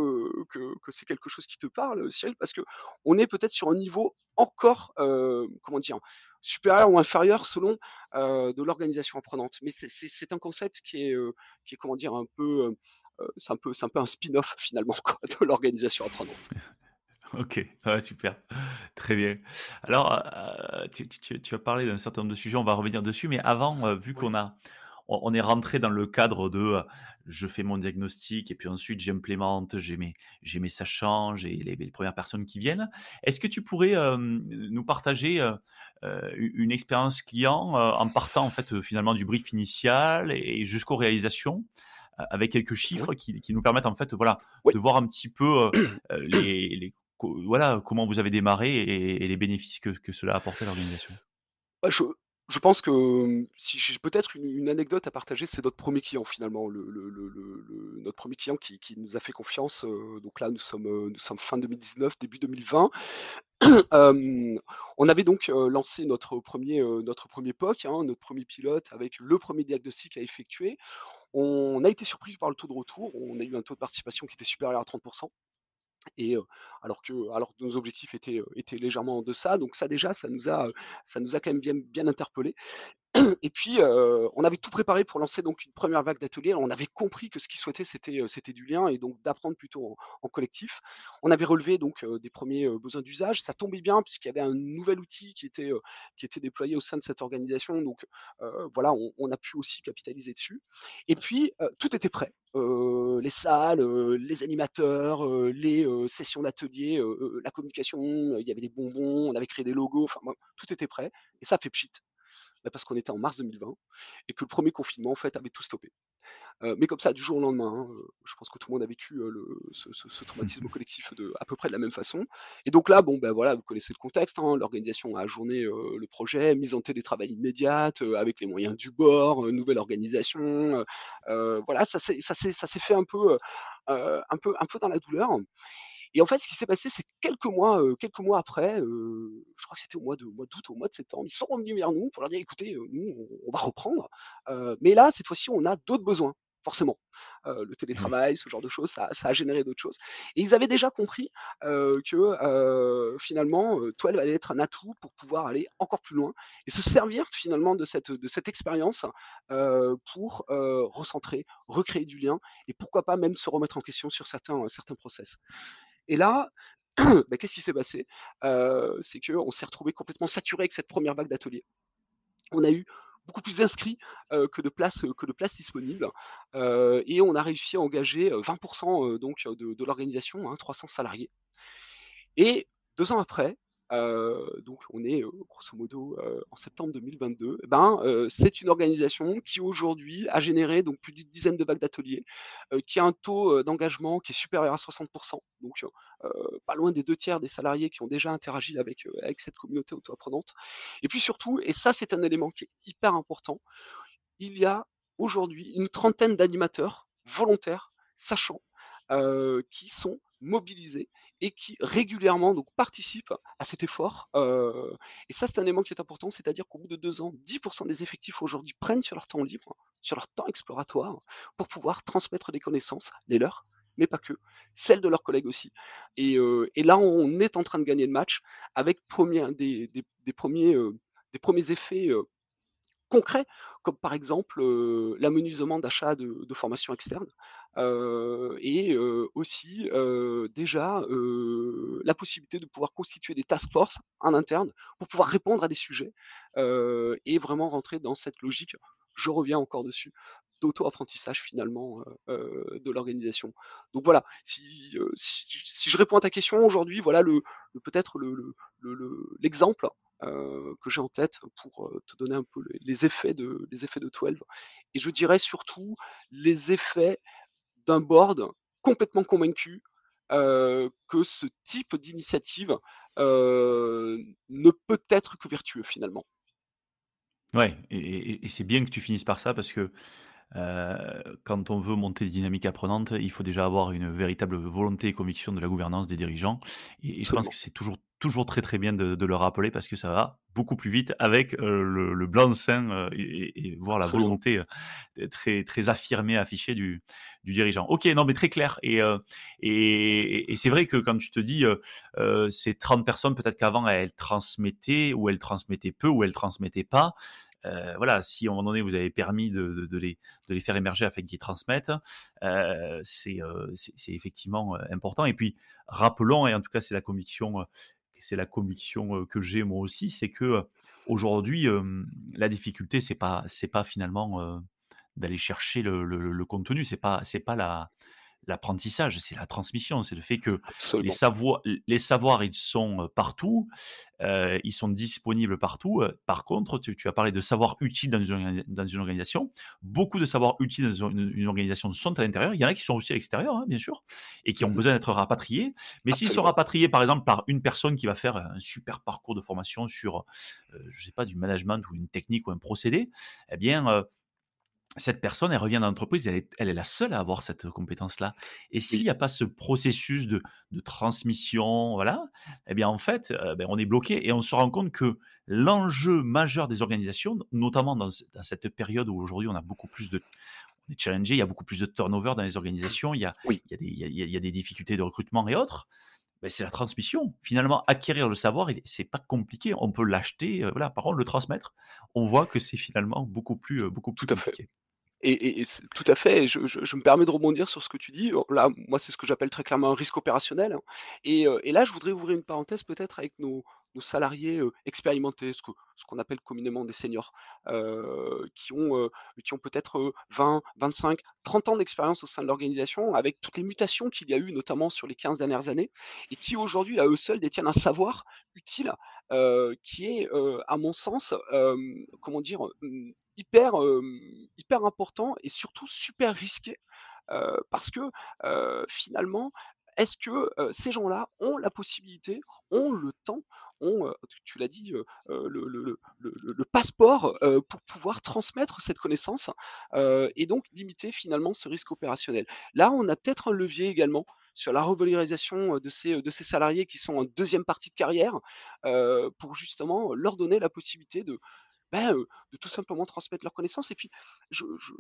c'est quelque chose qui te parle, Cyril, parce qu'on est peut-être sur un niveau encore, comment dire? Supérieur ou inférieur selon, de l'organisation apprenante. Mais c'est un concept qui est, qui est comment dire? Un peu, c'est un peu c'est un peu un spin-off finalement quoi de l'organisation apprenante. OK, ouais, super, très bien. Alors, tu tu tu as parlé d'un certain nombre de sujets, on va revenir dessus, mais avant, vu Oui, qu'on a on on est rentré dans le cadre de, heu, je fais mon diagnostic et puis ensuite j'implémente, j'ai mes j'ai mes sachants, j'ai les les premières personnes qui viennent. Est-ce que tu pourrais, nous partager, heu, u une expérience client, en partant en fait, finalement du brief initial et jusqu'aux réalisations, avec quelques oui, chiffres qui qui nous permettent en fait, voilà, oui. de voir un petit peu, les les co voilà, comment vous avez démarré et et les bénéfices que que cela a apporté à l'organisation? Bah, je je pense que, mmh, si j'ai peut-être une anecdote à partager, c'est notre premier client finalement, le le le le le notre premier client qui nous a fait confiance, donc là nous sommes, fin 2019, début 2020. Hem, on avait donc, lancé notre premier er notre premier POC, hein, notre premier pilote avec le premier diagnostic à effectuer. On a été surpris par le taux de retour, on a eu un taux de participation qui était supérieur à 30 et alors que nos objectifs étaient, légèrement en deçà, donc ça déjà, ça nous a, ça nous a quand même bien bien interpellés Et puis, euh, on avait tout préparé pour lancer donc une première vague d'ateliers. On avait compris que ce qu'ils souhaitaient, c'était, euh, du lien et donc d'apprendre plutôt en, collectif. On avait relevé donc euh, des premiers besoins d'usage. Ça tombait bien puisqu'il y avait un nouvel outil qui était, qui était déployé au sein de cette organisation. Donc voilà, on, a pu aussi capitaliser dessus. Et puis, tout était prêt. les salles, les animateurs, les sessions d'ateliers, la communication, il y avait des bonbons, on avait créé des logos, enfin tout était prêt. Et ça fait pchit. Bah, parce qu'on était en mars 2020 et que le premier confinement en fait avait tout stoppé. mais comme ça, du jour au lendemain, hein, je pense que tout le monde a vécu le, ce, traumatisme collectif de à peu près de la même façon. Et donc là, bon ben voilà, vous connaissez le contexte. Hein, l'organisation a ajourné le projet, mise en télétravail immédiate avec les moyens du bord, nouvelle organisation. voilà, ça s'est ça s'est fait un peu un peu un peu dans la douleur. Et en fait, ce qui s'est passé, c'est quelques mois, quelques mois après, je crois que c'était au mois de mois d'août, au mois de septembre, ils sont revenus vers nous pour leur dire écoutez, nous, on, va reprendre, mais là, cette fois-ci, on a d'autres besoins forcément. le télétravail, ce genre de choses, ça, a généré d'autres choses. Et ils avaient déjà compris que finalement, Toile allait être un atout pour pouvoir aller encore plus loin et se servir finalement de cette, de cette expérience pour recentrer, recréer du lien et pourquoi pas même se remettre en question sur certains, certains process. Et là, bah, qu'est-ce qui s'est passé? C'est qu'on s'est retrouvé complètement saturé avec cette première vague d'ateliers. On a eu beaucoup plus d'inscrits que de places que de places disponibles et on a réussi à engager 20% donc de, l'organisation, 300 hein, salariés. Et deux ans après, donc on est grosso modo en septembre 2022. Eh ben, c'est une organisation qui aujourd'hui a généré donc plus d'une dizaine de vagues d'ateliers, qui a un taux d'engagement qui est supérieur à 60%, donc pas loin des deux tiers des salariés qui ont déjà interagi avec, avec cette communauté auto-apprenante. Et puis surtout, et ça c'est un élément qui est hyper important, il y a aujourd'hui une trentaine d'animateurs volontaires, sachants, qui sont mobilisés et qui régulièrement donc, participent à cet effort. et ça, c'est un élément qui est important, c'est-à-dire qu'au bout de deux ans, 10% des effectifs aujourd'hui prennent sur leur temps libre, sur leur temps exploratoire, pour pouvoir transmettre des connaissances, les leurs, mais pas que, celles de leurs collègues aussi. Et, là, on est en train de gagner le match avec des, premiers, des premiers effets concrets, comme par exemple l'amenuisement d'achat de formations externes, et aussi déjà la possibilité de pouvoir constituer des task force en interne pour pouvoir répondre à des sujets et vraiment rentrer dans cette logique, je reviens encore dessus, d'auto-apprentissage finalement de l'organisation. Donc voilà, si, je réponds à ta question aujourd'hui, voilà le, peut-être l'exemple le, que j'ai en tête pour te donner un peu les effets de les effets de 12. Et je dirais surtout les effets d'un board complètement convaincu que ce type d'initiative ne peut être que vertueux finalement. Ouais, et, c'est bien que tu finisses par ça parce que quand on veut monter des dynamiques apprenantes, il faut déjà avoir une véritable volonté et conviction de la gouvernance des dirigeants. Et, je pense que c'est toujours, toujours très très bien de, le rappeler parce que ça va beaucoup plus vite avec le, blanc-seing et, voir la volonté très, très affirmée, affichée du, du dirigeant. Ok, non mais très clair. Et, et, c'est vrai que quand tu te dis ces 30 personnes, peut-être qu'avant elles transmettaient ou elles transmettaient peu ou elles transmettaient pas. Euh, voilà, si à un moment donné vous avez permis de, les, de les, faire émerger afin qu'ils transmettent, euh, c'est effectivement euh, important. Et puis rappelons, et en tout cas c'est la conviction, c'est la conviction que j'ai moi aussi, c'est que aujourd'hui la difficulté c'est pas pas finalement d'aller chercher le, contenu, c'est pas c'est pas la l'apprentissage, c'est la transmission, c'est le fait que les savoirs, les savoirs, ils sont partout, ils sont disponibles partout. Par contre, tu, as parlé de savoirs utiles dans une, dans une, organisation. Beaucoup de savoirs utiles dans une, organisation sont à l'intérieur. Il y en a qui sont aussi à l'extérieur, hein, bien sûr, et qui ont mmh besoin d'être rapatriés. Mais s'ils sont rapatriés, par exemple, par une personne qui va faire un super parcours de formation sur, je sais pas, du management ou une technique ou un procédé, eh bien, cette personne, elle revient dans l'entreprise, elle, elle est, la seule à avoir cette compétence-là. Et s'il n'y a pas ce processus de, transmission, voilà, eh bien en fait, euh, ben, on est bloqué et on se rend compte que l'enjeu majeur des organisations, notamment dans, cette période où aujourd'hui on a beaucoup plus de, on est challengé, il y a beaucoup plus de turnover dans les organisations, il y a, il, y a des, il, y a, des difficultés de recrutement et autres. Ben, c'est la transmission. Finalement, acquérir le savoir, c'est pas compliqué. On peut l'acheter, euh, voilà. Par contre, le transmettre, on voit que c'est finalement beaucoup plus, euh, beaucoup plus Tout à fait. Et tout à fait je me permets de rebondir sur ce que tu dis. là, moi, c'est ce que j'appelle très clairement un risque opérationnel, hein et heu, et là, je voudrais ouvrir une parenthèse peut-être avec nos nos salariés, expérimentés, ce que ce qu'on appelle communément des seniors, qui ont, qui ont peut-être, heu, 20-25-30 ans d'expérience au sein de l'organisation avec toutes les mutations qu'il y a eu notamment sur les 15 dernières années et qui aujourd'hui, à eux seuls, détiennent un savoir utile, qui est, à mon sens, comment dire? Hyper, hyper important et surtout super risqué, parce que, finalement, est-ce que, ces gens-là ont la possibilité, ont le temps, ont, tu l'as dit, le passeport, pour pouvoir transmettre cette connaissance, et donc limiter finalement ce risque opérationnel? Là, on a peut-être un levier également sur la revalorisation, de ces, de ces salariés qui sont en deuxième partie de carrière, pour justement leur donner la possibilité de heu, de tout simplement transmettre leurs connaissances et puis je je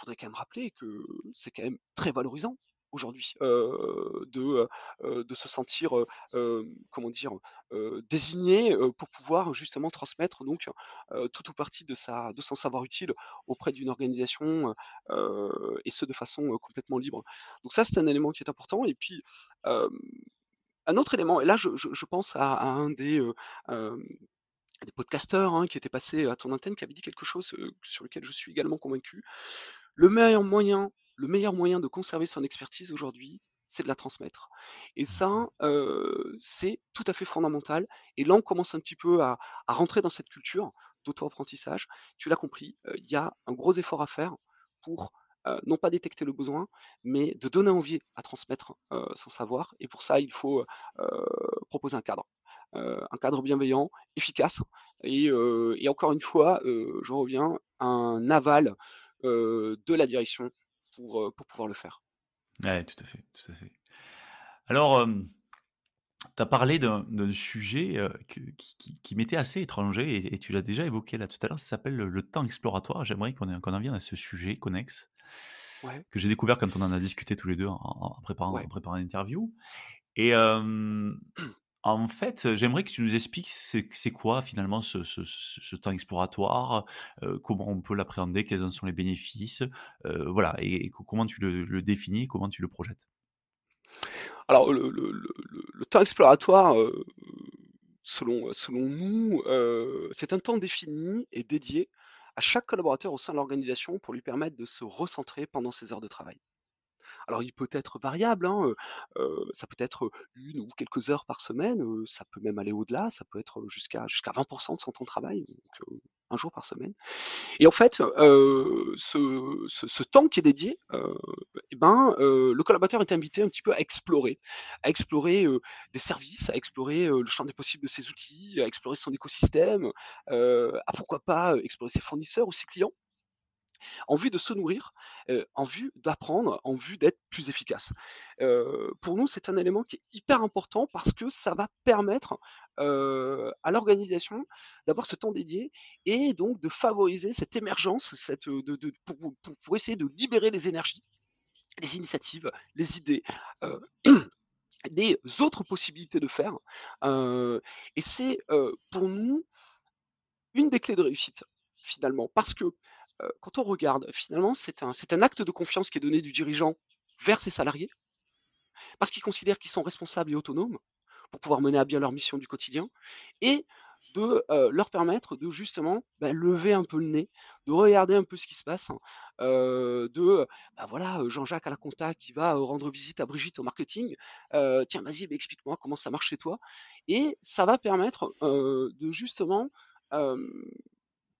voudrais quand même rappeler que c'est quand même très valorisant aujourd'hui, de, de se sentir, comment dire? Désigné, pour pouvoir justement transmettre donc, tout ou partie de sa de son savoir utile auprès d'une organisation, et ce de façon, complètement libre. Donc ça, c'est un élément qui est important et puis, un autre élément et là je je pense à un des, heu, hem des podcasteurs, hein, qui étaient passés à ton antenne, qui avaient dit quelque chose, sur lequel je suis également convaincu. Le meilleur moyen le meilleur moyen de conserver son expertise aujourd'hui, c'est de la transmettre. Et ça, heu, c'est tout à fait fondamental. Et là, on commence un petit peu à à rentrer dans cette culture d'auto-apprentissage. Tu l'as compris, il y a un gros effort à faire pour, non pas détecter le besoin, mais de donner envie à transmettre, son savoir. Et pour ça, il faut, proposer un cadre un cadre bienveillant, efficace. Et et encore une fois, j'en reviens, un aval, de la direction pour, pouvoir le faire. Ouais, tout à fait, tout à fait. Alors, hem, tu as parlé d'un sujet, qui qui qui m'était assez étranger et et tu l'as déjà évoqué là tout à l'heure, ça s'appelle le le temps exploratoire. J'aimerais qu'on en qu'on en vienne à ce sujet connexe, Ouais, que j'ai découvert quand on en a discuté tous les 2 en en préparant en ouais. préparant l'interview et En fait, j'aimerais que tu nous expliques c'est quoi finalement ce temps exploratoire, comment on peut l'appréhender, quels en sont les bénéfices, voilà et et co comment tu le définis, comment tu le projettes? Alors le temps exploratoire, selon, nous, c'est un temps défini et dédié à chaque collaborateur au sein de l'organisation pour lui permettre de se recentrer pendant ses heures de travail. Alors il peut être variable, hein, ça peut être, une ou quelques heures par semaine, ça peut même aller au-delà, ça peut être, jusqu'à jusqu'à 20% de son temps de travail, donc 1 jour par semaine. Et en fait, ce temps qui est dédié, et ben, le collaborateur est invité un petit peu à explorer, à explorer, des services, à explorer, le champ des possibles de ses outils, à explorer son écosystème, à pourquoi pas, explorer ses fournisseurs ou ses clients en vue de se nourrir, en vue d'apprendre, en vue d'être plus efficace. Pour nous, c'est un élément qui est hyper important parce que ça va permettre, à l'organisation d'avoir ce temps dédié et donc de favoriser cette émergence, cette, de pour pour essayer de libérer les énergies, les initiatives, les idées, des autres possibilités de faire, et c'est, pour nous une des clés de réussite, finalement. Parce que, quand on regarde, finalement, c'est un acte de confiance qui est donné du dirigeant vers ses salariés, parce qu'il considère qu'ils sont responsables et autonomes pour pouvoir mener à bien leur mission du quotidien et de, leur permettre de justement, bah, lever un peu le nez, de regarder un peu ce qui se passe, hein, de, bah, voilà, Jean-Jacques à la compta qui va, rendre visite à Brigitte au marketing, «Tiens, vas-y, explique-moi comment ça marche chez toi» et ça va permettre, de justement,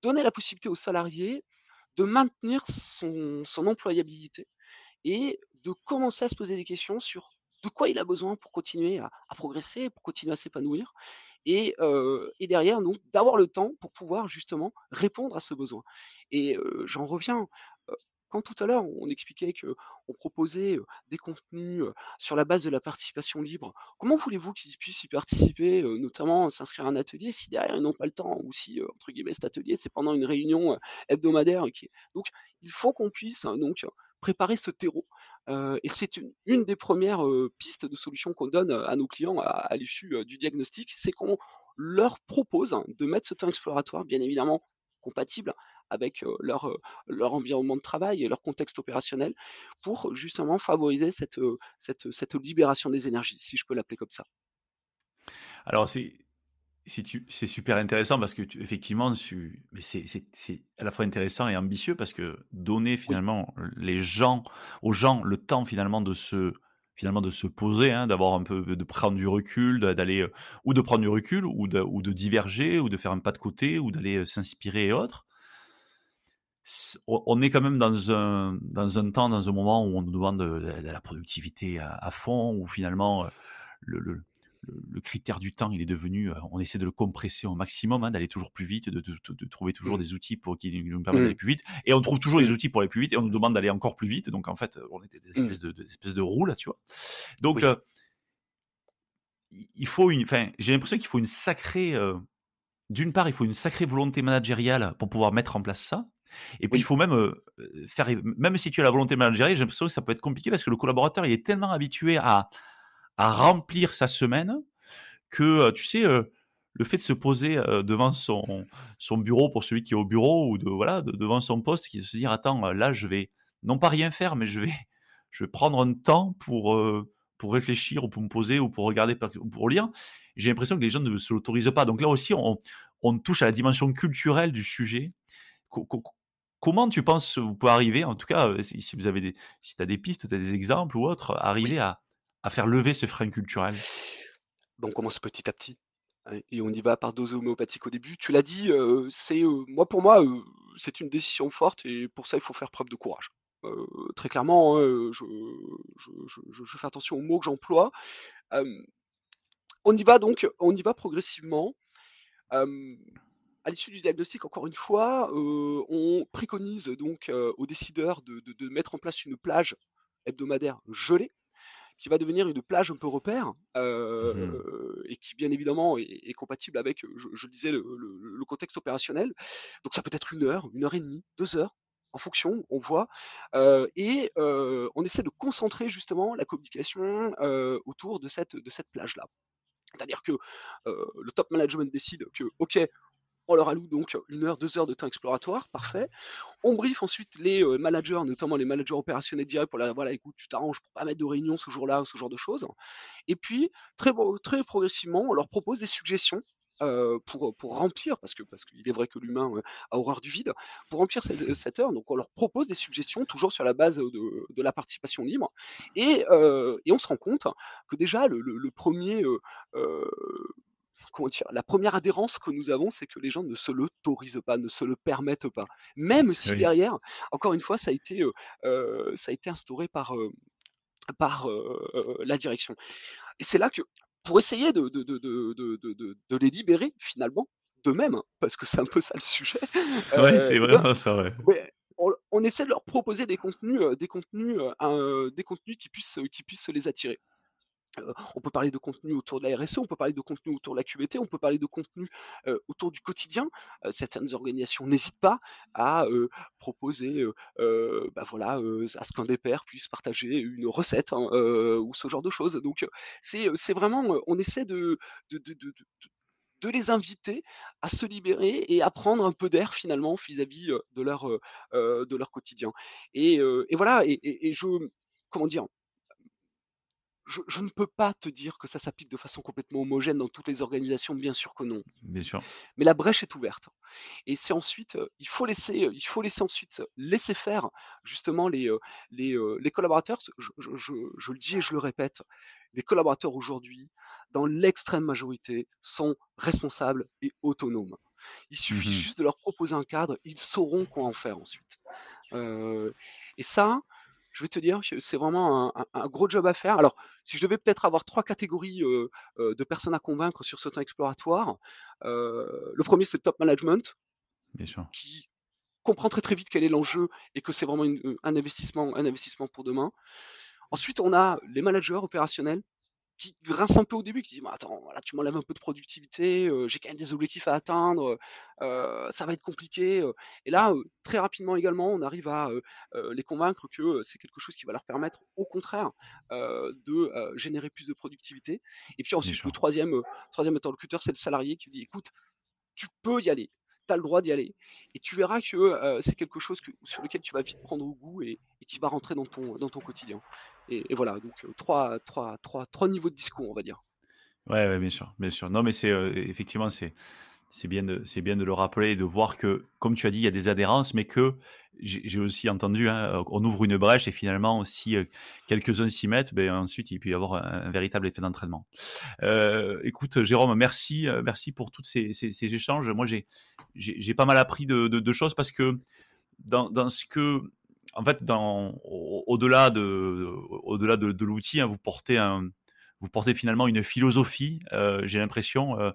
donner la possibilité aux salariés de maintenir son employabilité et de commencer à se poser des questions sur de quoi il a besoin pour continuer à progresser, pour continuer à s'épanouir et heu et derrière donc d'avoir le temps pour pouvoir justement répondre à ce besoin. Et heu, j'en reviens, quand tout à l'heure on expliquait qu'on proposait, des contenus, sur la base de la participation libre, comment voulez-vous qu'ils puissent y participer, notamment s'inscrire à un atelier si derrière ils n'ont pas le temps ou si, entre guillemets «cet atelier» c'est pendant une réunion, hebdomadaire donc il faut qu'on puisse hein, donc préparer ce terreau. Et c'est une, des premières pistes de solutions qu'on donne à nos clients à, l'issue du diagnostic, c'est qu'on leur propose de mettre ce temps exploratoire, bien évidemment compatible avec leur, leur environnement de travail et leur contexte opérationnel, pour justement favoriser cette, cette, cette libération des énergies, si je peux l'appeler comme ça. Alors, c'est c'est super intéressant parce que tu, effectivement, c'est à la fois intéressant et ambitieux parce que donner finalement les gens, aux gens le temps finalement de se finalement de se poser, hein, d'avoir un peu de prendre du recul, d'aller ou de prendre du recul ou de, ou de diverger ou de faire un pas de côté ou d'aller s'inspirer et autres. On est quand même dans un, dans un temps, dans un moment où on nous demande de, la productivité à, fond, où finalement euh, le, le, critère du temps, il est devenu, euh, on essaie de le compresser au maximum, hein, d'aller toujours plus vite, de, trouver toujours mmh. des outils pour qui nous permettent d'aller mmh. plus vite. Et on trouve toujours des mmh. outils pour aller plus vite et on nous demande d'aller encore plus vite. Donc en fait, on est des espèces, de, espèces de roues là, tu vois. Donc euh, il faut une, enfin, j'ai l'impression qu'il faut une sacrée, euh, d'une part, il faut une sacrée volonté managériale pour pouvoir mettre en place ça. Et puis il faut même faire, même si tu as la volonté managériale, j'ai l'impression que ça peut être compliqué parce que le collaborateur il est tellement habitué à à remplir sa semaine que, tu sais, le fait de se poser devant son, son bureau pour celui qui est au bureau ou de, voilà, devant son poste, qui se dire attends, là, je vais non pas rien faire, mais je vais, je vais prendre un temps pour, pour réfléchir ou pour me poser ou pour regarder ou pour lire. J'ai l'impression que les gens ne se l'autorisent pas. Donc là aussi, on, on, touche à la dimension culturelle du sujet. Comment tu penses vous pouvez arriver, en tout cas, si, vous avez des, si tu as des pistes, tu as des exemples ou autres, arriver à, à faire lever ce frein culturel? On commence petit à petit hein, et on y va par dose homéopathique au début. Tu l'as dit, c'est moi pour moi, c'est une décision forte et pour ça il faut faire preuve de courage. très clairement, hein, je, fais attention aux mots que j'emploie. on y va donc, on y va progressivement. À l'issue du diagnostic, encore une fois, on préconise donc aux décideurs de, mettre en place une plage hebdomadaire gelée qui va devenir une plage un peu repère, mmh et qui bien évidemment est, compatible avec, je, disais, le, contexte opérationnel. Donc ça peut être une heure, une heure et demie, deux heures, en fonction, on voit, et on essaie de concentrer justement la communication autour de cette, de cette plage-là. C'est-à-dire que le top management décide que, OK, on leur alloue donc une heure, deux heures de temps exploratoire, parfait. On brief ensuite les managers, notamment les managers opérationnels directs, pour la voilà, écoute, tu t'arranges pour pas mettre de réunion ce jour-là, ce genre de choses. Et puis, très, très progressivement, on leur propose des suggestions euh, pour, pour remplir, parce que parce qu'il est vrai que l'humain euh, a horreur du vide, pour remplir cette, heure, donc on leur propose des suggestions, toujours sur la base de, de la participation libre, et, et, on se rend compte que déjà le, le, premier la première adhérence que nous avons, c'est que les gens ne se l'autorisent pas, ne se le permettent pas. Même si derrière, encore une fois, ça a été, ça a été instauré par, par la direction. Et c'est là que, pour essayer de, de, de, de les libérer finalement, d'eux-mêmes, parce que c'est un peu ça le sujet. Ouais, c'est vraiment ça, ouais. on, essaie de leur proposer des contenus, des contenus, des contenus qui puissent, qui puissent les attirer on peut parler de contenu autour de la RSE, on peut parler de contenu autour de la QVT, on peut parler de contenu autour du quotidien. certaines organisations n'hésitent pas à proposer, bah voilà, à ce qu'un des pairs puisse partager une recette hein, ou ce genre de choses. Donc c'est vraiment, on essaie de, les inviter à se libérer et à prendre un peu d'air finalement vis-à-vis de, leur, de leur quotidien. Et, voilà, et je, comment dire, je, ne peux pas te dire que ça s'applique de façon complètement homogène dans toutes les organisations, bien sûr que non. Bien sûr. Mais la brèche est ouverte. Et c'est ensuite, il faut laisser, il faut laisser ensuite laisser faire justement les, les, les collaborateurs. Je, je, le dis et je le répète, les collaborateurs aujourd'hui, dans l'extrême majorité, sont responsables et autonomes. Il suffit mmh juste de leur proposer un cadre, ils sauront quoi en faire ensuite. et ça, je vais te dire que c'est vraiment un, gros job à faire. Alors, si je devais peut-être avoir trois catégories de personnes à convaincre sur ce temps exploratoire, le premier, c'est le top management, Bien sûr. qui comprend très très vite quel est l'enjeu et que c'est vraiment un, investissement, un investissement pour demain. Ensuite, on a les managers opérationnels qui grince un peu au début, qui dit: «Mais attends, voilà, tu m'enlèves un peu de productivité, j'ai quand même des objectifs à atteindre, ça va être compliqué», et là, très rapidement également, on arrive à, les convaincre que, c'est quelque chose qui va leur permettre, au contraire, de, générer plus de productivité. Et puis Bien ensuite le sûr. 3e, heu, 3e interlocuteur, c'est le salarié qui lui dit: «Écoute, tu peux y aller, tu as le droit d'y aller et tu verras que, heu, c'est quelque chose que sur lequel tu vas vite prendre goût et et qui va rentrer dans ton dans ton quotidien» et voilà donc heu, 3 3 3 3 niveaux de discours, on va dire. Ouais, bien sûr, bien sûr. Non, mais c'est, heu, effectivement, c'est c'est bien de bien de le rappeler et de voir que, comme tu as dit, il y a des adhérences, mais que j'ai aussi entendu, hein, heu, on ouvre une brèche et finalement si, heu, quelques-uns s'y mettent, beh, ensuite il peut y avoir un véritable effet d'entraînement. Heu, écoute, Jérôme, merci, merci pour toutes ces échanges. Moi, j'ai pas mal appris de choses parce que dans ce que en fait, au au-delà de de de l'outil, hein, vous portez un vous portez finalement une philosophie, heu, j'ai l'impression, heu,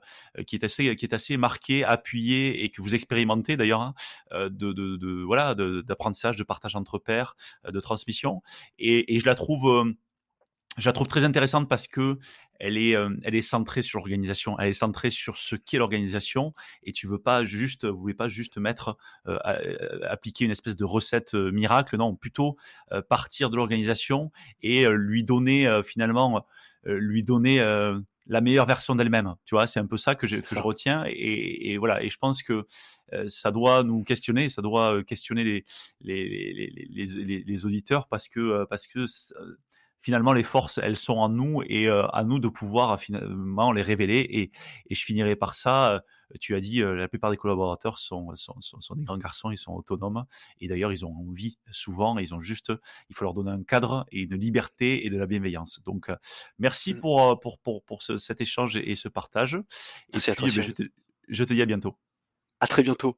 qui est assez qui est assez marquée, appuyée et que vous expérimentez d'ailleurs, hein, de voilà, d'apprentissage, de partage entre pairs, de transmission et je la trouve, je la trouve très intéressante parce que elle est, elle est centrée sur l'organisation. Elle est centrée sur ce qu'est l'organisation et tu veux pas juste vous pas juste mettre, appliquer une espèce de recette, miracle. Non, plutôt, partir de l'organisation et lui donner, finalement, lui donner, heu, la meilleure version d'elle-même. Tu vois? C'est un peu ça que je que je retiens et et voilà et je pense que, heu, ça doit nous questionner, ça doit, heu, questionner les les les les les auditeurs parce que, parce que finalement, les forces, elles sont en nous et heu, à nous de pouvoir finalement les révéler. Et, et je finirai par ça. Euh, tu as dit, euh, la plupart des collaborateurs sont, sont, sont, sont des grands garçons, ils sont autonomes. Et d'ailleurs, ils ont envie souvent, ils ont juste, il faut leur donner un cadre et une liberté et de la bienveillance. Donc, euh, merci Mmh. pour, euh, pour, pour, pour ce- cet échange et, et ce partage. Et Merci à toi eh ben, je, te, je te dis à bientôt. À très bientôt.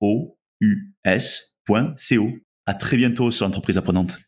o u s.co. À très bientôt sur l'entreprise apprenante.